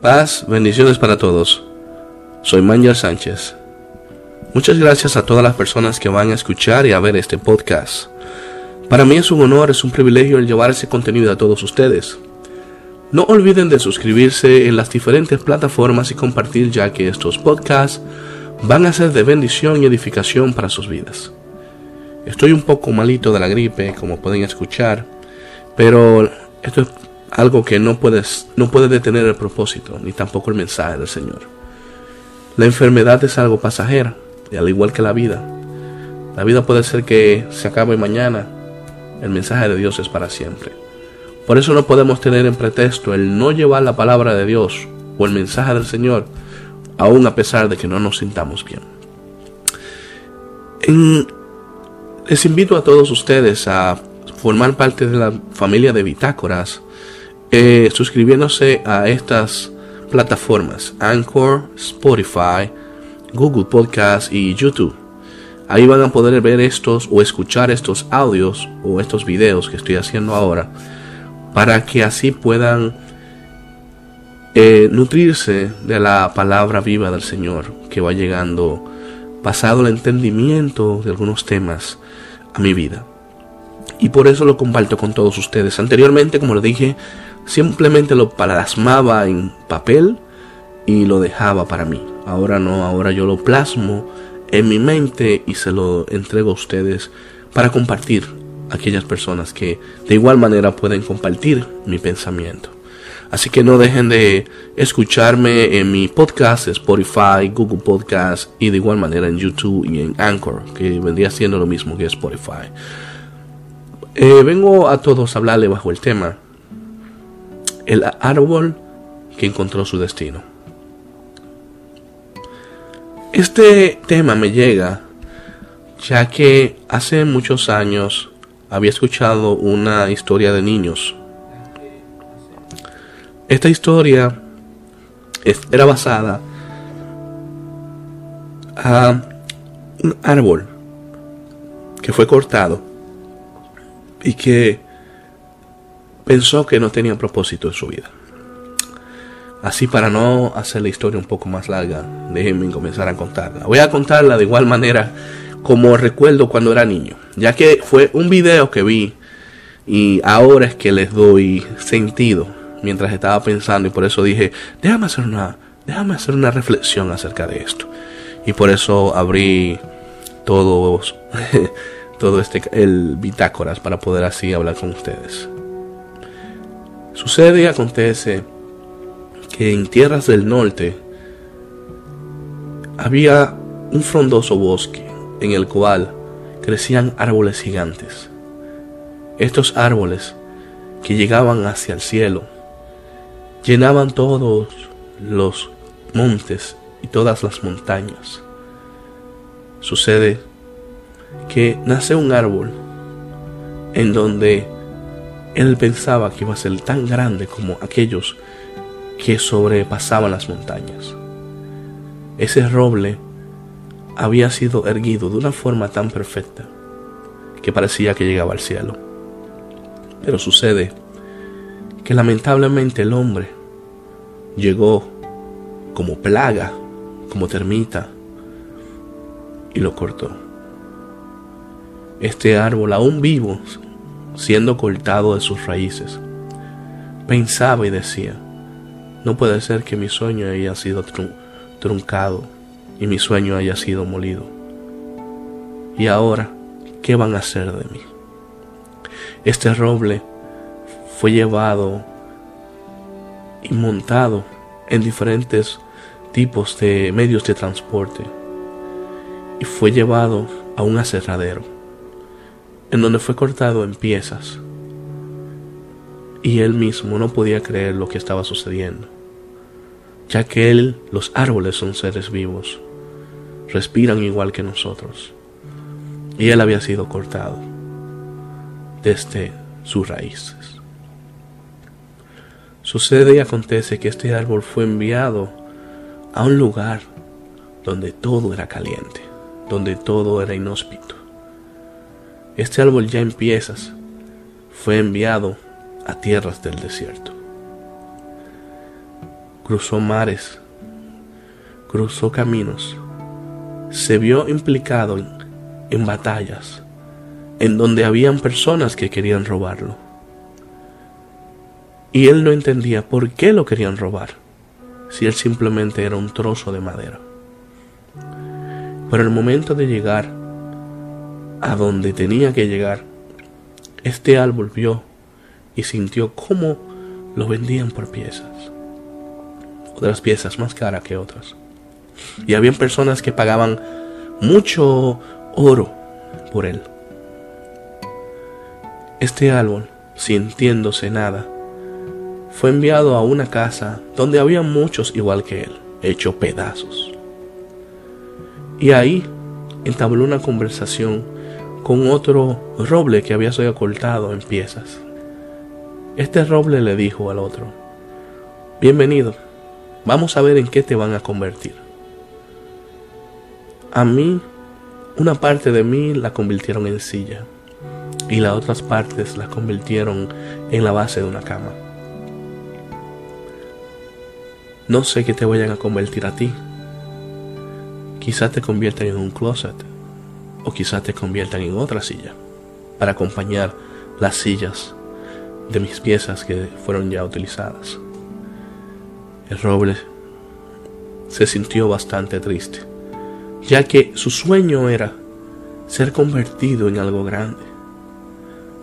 Paz, bendiciones para todos. Soy Manuel Sánchez. Muchas gracias a todas las personas que van a escuchar y a ver este podcast. Para mí es un honor, es un privilegio el llevar ese contenido a todos ustedes. No olviden de suscribirse en las diferentes plataformas y compartir ya que estos podcasts van a ser de bendición y edificación para sus vidas. Estoy un poco malito de la gripe, como pueden escuchar, pero esto es algo que no, puedes, no puede detener el propósito, ni tampoco el mensaje del Señor. La enfermedad es algo pasajera, y al igual que la vida. La vida puede ser que se acabe mañana, el mensaje de Dios es para siempre. Por eso no podemos tener en pretexto el no llevar la palabra de Dios o el mensaje del Señor, aun a pesar de que no nos sintamos bien. les invito a todos ustedes a formar parte de la familia de Bitácoras eh, suscribiéndose a estas plataformas Anchor, Spotify, Google Podcast y YouTube. Ahí van a poder ver estos o escuchar estos audios o estos videos que estoy haciendo ahora para que así puedan eh, nutrirse de la palabra viva del Señor que va llegando pasado el entendimiento de algunos temas a mi vida. Y por eso lo comparto con todos ustedes. Anteriormente, como lo dije, simplemente lo plasmaba en papel y lo dejaba para mí. Ahora no, ahora yo lo plasmo en mi mente y se lo entrego a ustedes para compartir a aquellas personas que de igual manera pueden compartir mi pensamiento. Así que no dejen de escucharme en mi podcast, Spotify, Google Podcast y de igual manera en YouTube y en Anchor, que vendría siendo lo mismo que Spotify. Eh, vengo a todos a hablarle bajo el tema el árbol que encontró su destino. Este tema me llega ya que hace muchos años había escuchado una historia de niños. Esta historia era basada a un árbol que fue cortado y que pensó que no tenía propósito en su vida. Así para no hacer la historia un poco más larga, déjenme comenzar a contarla. Voy a contarla de igual manera como recuerdo cuando era niño, ya que fue un video que vi y ahora es que les doy sentido mientras estaba pensando y por eso dije, déjame hacer una, déjame hacer una reflexión acerca de esto. Y por eso abrí todos todo este el bitácoras para poder así hablar con ustedes. Sucede y acontece que en tierras del norte había un frondoso bosque en el cual crecían árboles gigantes. Estos árboles que llegaban hacia el cielo llenaban todos los montes y todas las montañas. Sucede que nace un árbol en donde él pensaba que iba a ser tan grande como aquellos que sobrepasaban las montañas. Ese roble había sido erguido de una forma tan perfecta que parecía que llegaba al cielo. Pero sucede que lamentablemente el hombre llegó como plaga, como termita, y lo cortó. Este árbol aún vivo siendo cortado de sus raíces. Pensaba y decía, no puede ser que mi sueño haya sido truncado y mi sueño haya sido molido. Y ahora, ¿qué van a hacer de mí? Este roble fue llevado y montado en diferentes tipos de medios de transporte y fue llevado a un aserradero en donde fue cortado en piezas. Y él mismo no podía creer lo que estaba sucediendo, ya que él, los árboles son seres vivos, respiran igual que nosotros, y él había sido cortado desde sus raíces. Sucede y acontece que este árbol fue enviado a un lugar donde todo era caliente, donde todo era inhóspito este árbol ya en piezas fue enviado a tierras del desierto. cruzó mares, cruzó caminos, se vio implicado en, batallas en donde habían personas que querían robarlo. Y él no entendía por qué lo querían robar, si él simplemente era un trozo de madera. Pero el momento de llegar a donde tenía que llegar, este árbol vio y sintió cómo lo vendían por piezas. Otras piezas más caras que otras. Y habían personas que pagaban mucho oro por él. Este árbol, sintiéndose nada, fue enviado a una casa donde había muchos igual que él, hecho pedazos. Y ahí entabló una conversación con otro roble que había sido cortado en piezas. Este roble le dijo al otro, bienvenido, vamos a ver en qué te van a convertir. A mí, una parte de mí la convirtieron en silla y las otras partes la convirtieron en la base de una cama. No sé qué te vayan a convertir a ti. Quizás te conviertan en un closet quizás te conviertan en otra silla para acompañar las sillas de mis piezas que fueron ya utilizadas. El roble se sintió bastante triste, ya que su sueño era ser convertido en algo grande,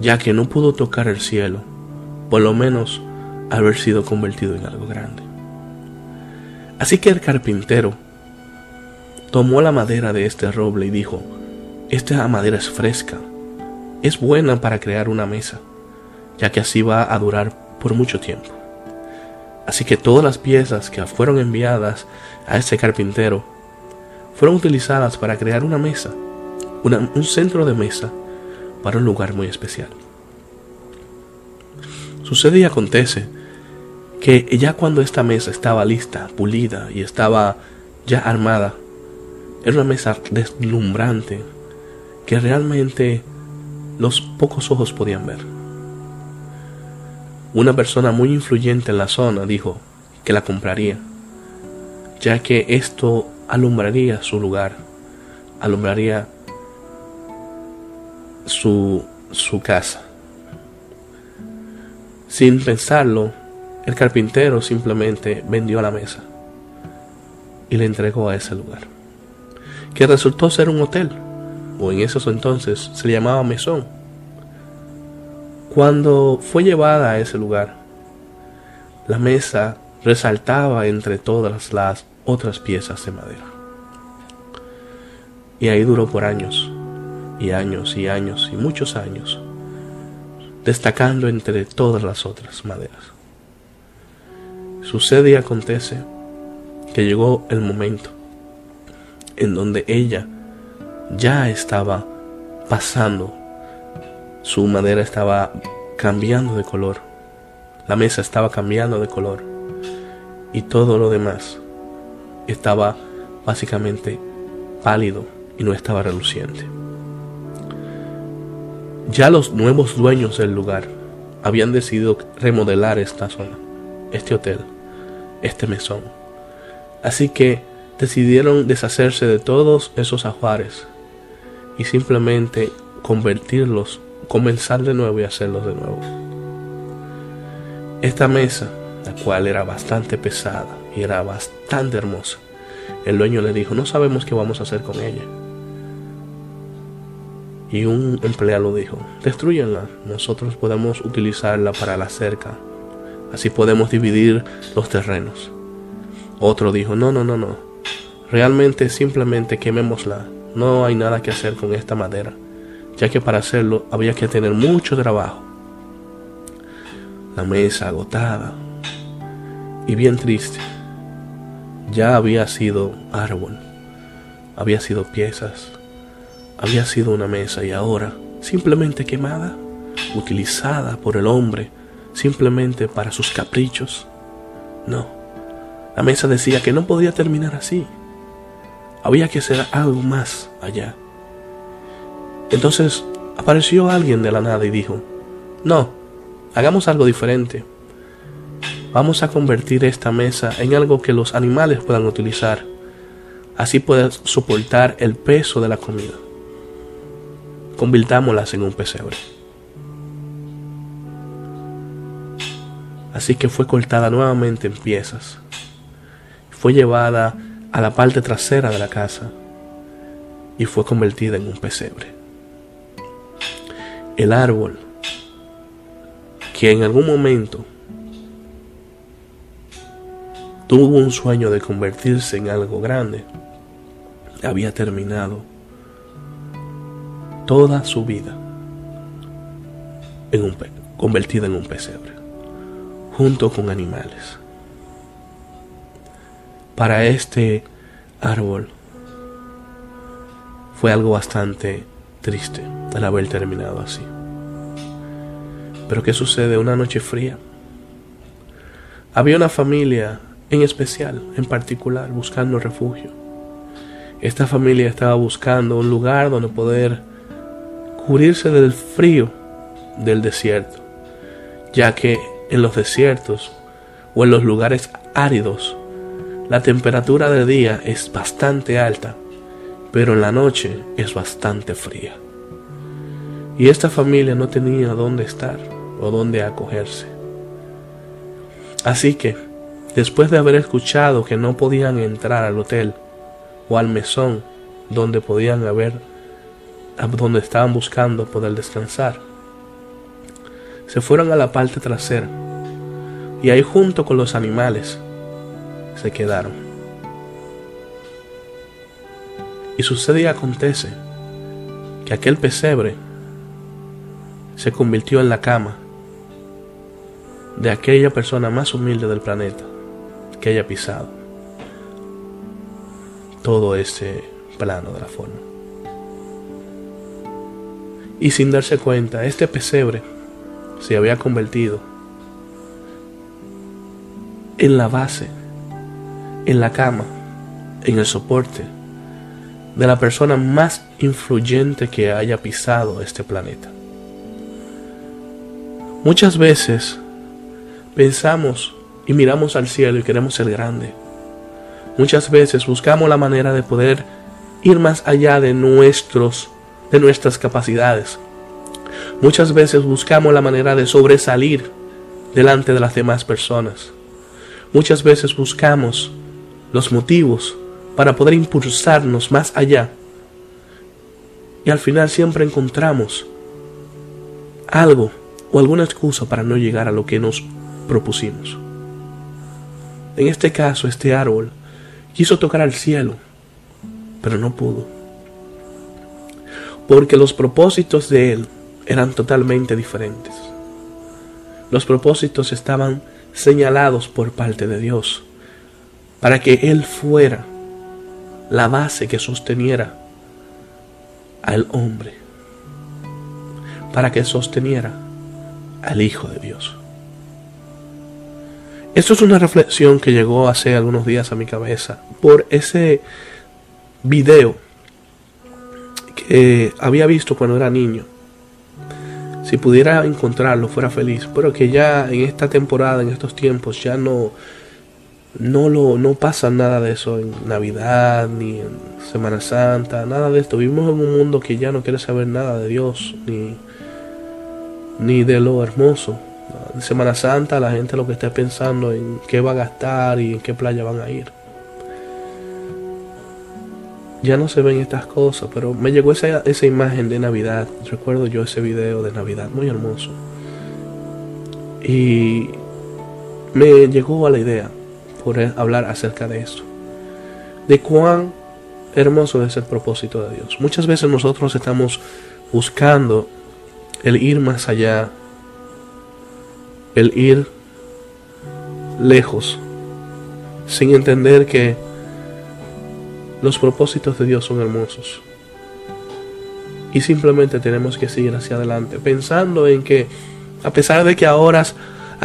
ya que no pudo tocar el cielo, por lo menos haber sido convertido en algo grande. Así que el carpintero tomó la madera de este roble y dijo, esta madera es fresca, es buena para crear una mesa, ya que así va a durar por mucho tiempo. Así que todas las piezas que fueron enviadas a este carpintero fueron utilizadas para crear una mesa, un centro de mesa para un lugar muy especial. Sucede y acontece que ya cuando esta mesa estaba lista, pulida y estaba ya armada, era una mesa deslumbrante que realmente los pocos ojos podían ver. Una persona muy influyente en la zona dijo que la compraría, ya que esto alumbraría su lugar, alumbraría su, su casa. Sin pensarlo, el carpintero simplemente vendió la mesa y le entregó a ese lugar, que resultó ser un hotel, o en esos entonces se le llamaba mesón. Cuando fue llevada a ese lugar, la mesa resaltaba entre todas las otras piezas de madera. Y ahí duró por años, y años, y años, y muchos años, destacando entre todas las otras maderas. Sucede y acontece que llegó el momento en donde ella ya estaba pasando, su madera estaba cambiando de color, la mesa estaba cambiando de color y todo lo demás estaba básicamente pálido y no estaba reluciente. Ya los nuevos dueños del lugar habían decidido remodelar esta zona, este hotel este mesón. Así que decidieron deshacerse de todos esos ajuares y simplemente convertirlos, comenzar de nuevo y hacerlos de nuevo. Esta mesa, la cual era bastante pesada y era bastante hermosa, el dueño le dijo, no sabemos qué vamos a hacer con ella. Y un empleado dijo, destruyenla, nosotros podemos utilizarla para la cerca Así podemos dividir los terrenos. Otro dijo, no, no, no, no. Realmente simplemente quemémosla. No hay nada que hacer con esta madera, ya que para hacerlo había que tener mucho trabajo. La mesa agotada y bien triste. Ya había sido árbol, había sido piezas, había sido una mesa y ahora simplemente quemada, utilizada por el hombre simplemente para sus caprichos. No, la mesa decía que no podía terminar así. Había que hacer algo más allá. Entonces apareció alguien de la nada y dijo, no, hagamos algo diferente. Vamos a convertir esta mesa en algo que los animales puedan utilizar. Así puedan soportar el peso de la comida. Convirtámoslas en un pesebre. Así que fue cortada nuevamente en piezas. Fue llevada a la parte trasera de la casa y fue convertida en un pesebre. El árbol que en algún momento tuvo un sueño de convertirse en algo grande, había terminado toda su vida en un convertida en un pesebre, junto con animales. Para este árbol fue algo bastante triste el haber terminado así. Pero ¿qué sucede? Una noche fría. Había una familia en especial, en particular, buscando refugio. Esta familia estaba buscando un lugar donde poder cubrirse del frío del desierto, ya que en los desiertos o en los lugares áridos la temperatura del día es bastante alta, pero en la noche es bastante fría. Y esta familia no tenía dónde estar o dónde acogerse. Así que Después de haber escuchado que no podían entrar al hotel o al mesón donde podían haber, donde estaban buscando poder descansar, se fueron a la parte trasera y ahí junto con los animales se quedaron. Y sucede y acontece que aquel pesebre se convirtió en la cama de aquella persona más humilde del planeta que haya pisado todo ese plano de la forma. Y sin darse cuenta, este pesebre se había convertido en la base, en la cama, en el soporte de la persona más influyente que haya pisado este planeta. Muchas veces pensamos y miramos al cielo y queremos ser grande. Muchas veces buscamos la manera de poder ir más allá de nuestros de nuestras capacidades. Muchas veces buscamos la manera de sobresalir delante de las demás personas. Muchas veces buscamos los motivos para poder impulsarnos más allá. Y al final siempre encontramos algo o alguna excusa para no llegar a lo que nos propusimos. En este caso, este árbol quiso tocar al cielo, pero no pudo. Porque los propósitos de él eran totalmente diferentes. Los propósitos estaban señalados por parte de Dios para que Él fuera la base que sosteniera al hombre, para que sosteniera al Hijo de Dios. Esto es una reflexión que llegó hace algunos días a mi cabeza por ese video que había visto cuando era niño. Si pudiera encontrarlo, fuera feliz. Pero que ya en esta temporada, en estos tiempos, ya no, no, lo, no pasa nada de eso en Navidad ni en Semana Santa, nada de esto. Vivimos en un mundo que ya no quiere saber nada de Dios ni, ni de lo hermoso en Semana Santa la gente lo que está pensando en qué va a gastar y en qué playa van a ir. Ya no se ven estas cosas, pero me llegó esa, esa imagen de Navidad. Recuerdo yo ese video de Navidad, muy hermoso. Y me llegó a la idea por hablar acerca de eso. De cuán hermoso es el propósito de Dios. Muchas veces nosotros estamos buscando el ir más allá el ir lejos, sin entender que los propósitos de Dios son hermosos. Y simplemente tenemos que seguir hacia adelante, pensando en que a pesar de que ahora,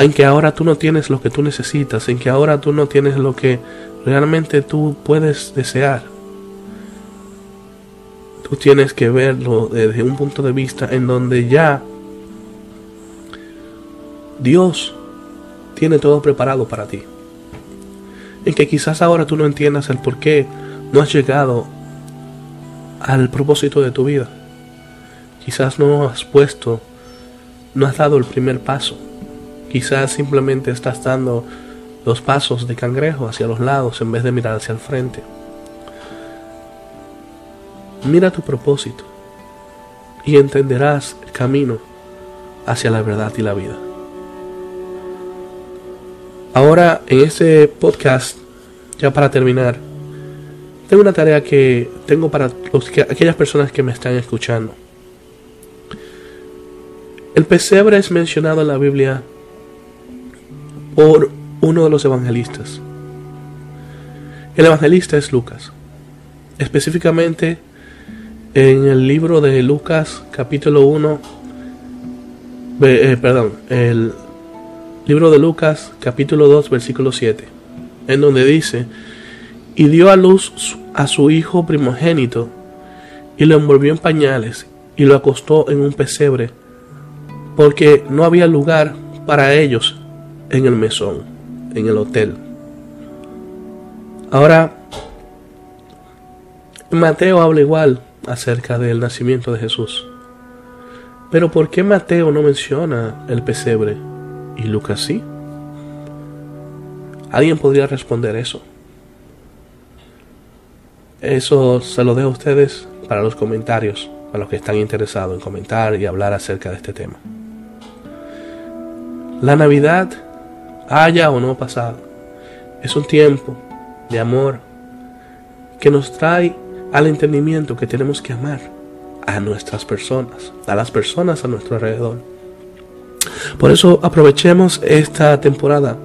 en que ahora tú no tienes lo que tú necesitas, en que ahora tú no tienes lo que realmente tú puedes desear, tú tienes que verlo desde un punto de vista en donde ya Dios tiene todo preparado para ti. En que quizás ahora tú no entiendas el por qué no has llegado al propósito de tu vida. Quizás no has puesto, no has dado el primer paso. Quizás simplemente estás dando los pasos de cangrejo hacia los lados en vez de mirar hacia el frente. Mira tu propósito y entenderás el camino hacia la verdad y la vida. Ahora, en este podcast, ya para terminar, tengo una tarea que tengo para aquellas personas que me están escuchando. El pesebre es mencionado en la Biblia por uno de los evangelistas. El evangelista es Lucas. Específicamente en el libro de Lucas capítulo 1, eh, perdón, el libro de Lucas capítulo 2 versículo 7, en donde dice, y dio a luz a su hijo primogénito, y lo envolvió en pañales, y lo acostó en un pesebre, porque no había lugar para ellos en el mesón, en el hotel. Ahora, Mateo habla igual acerca del nacimiento de Jesús. Pero ¿por qué Mateo no menciona el pesebre y Lucas sí? ¿Alguien podría responder eso? Eso se lo dejo a ustedes para los comentarios, para los que están interesados en comentar y hablar acerca de este tema. La Navidad, haya o no pasado, es un tiempo de amor que nos trae al entendimiento que tenemos que amar a nuestras personas, a las personas a nuestro alrededor. Por eso aprovechemos esta temporada,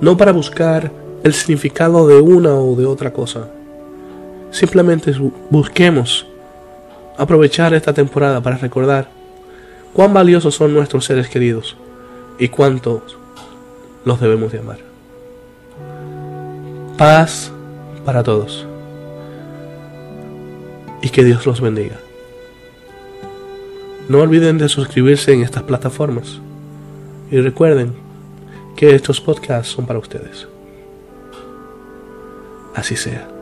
no para buscar el significado de una o de otra cosa. Simplemente busquemos aprovechar esta temporada para recordar cuán valiosos son nuestros seres queridos y cuántos los debemos de amar. Paz para todos y que Dios los bendiga. No olviden de suscribirse en estas plataformas y recuerden que estos podcasts son para ustedes. Así sea.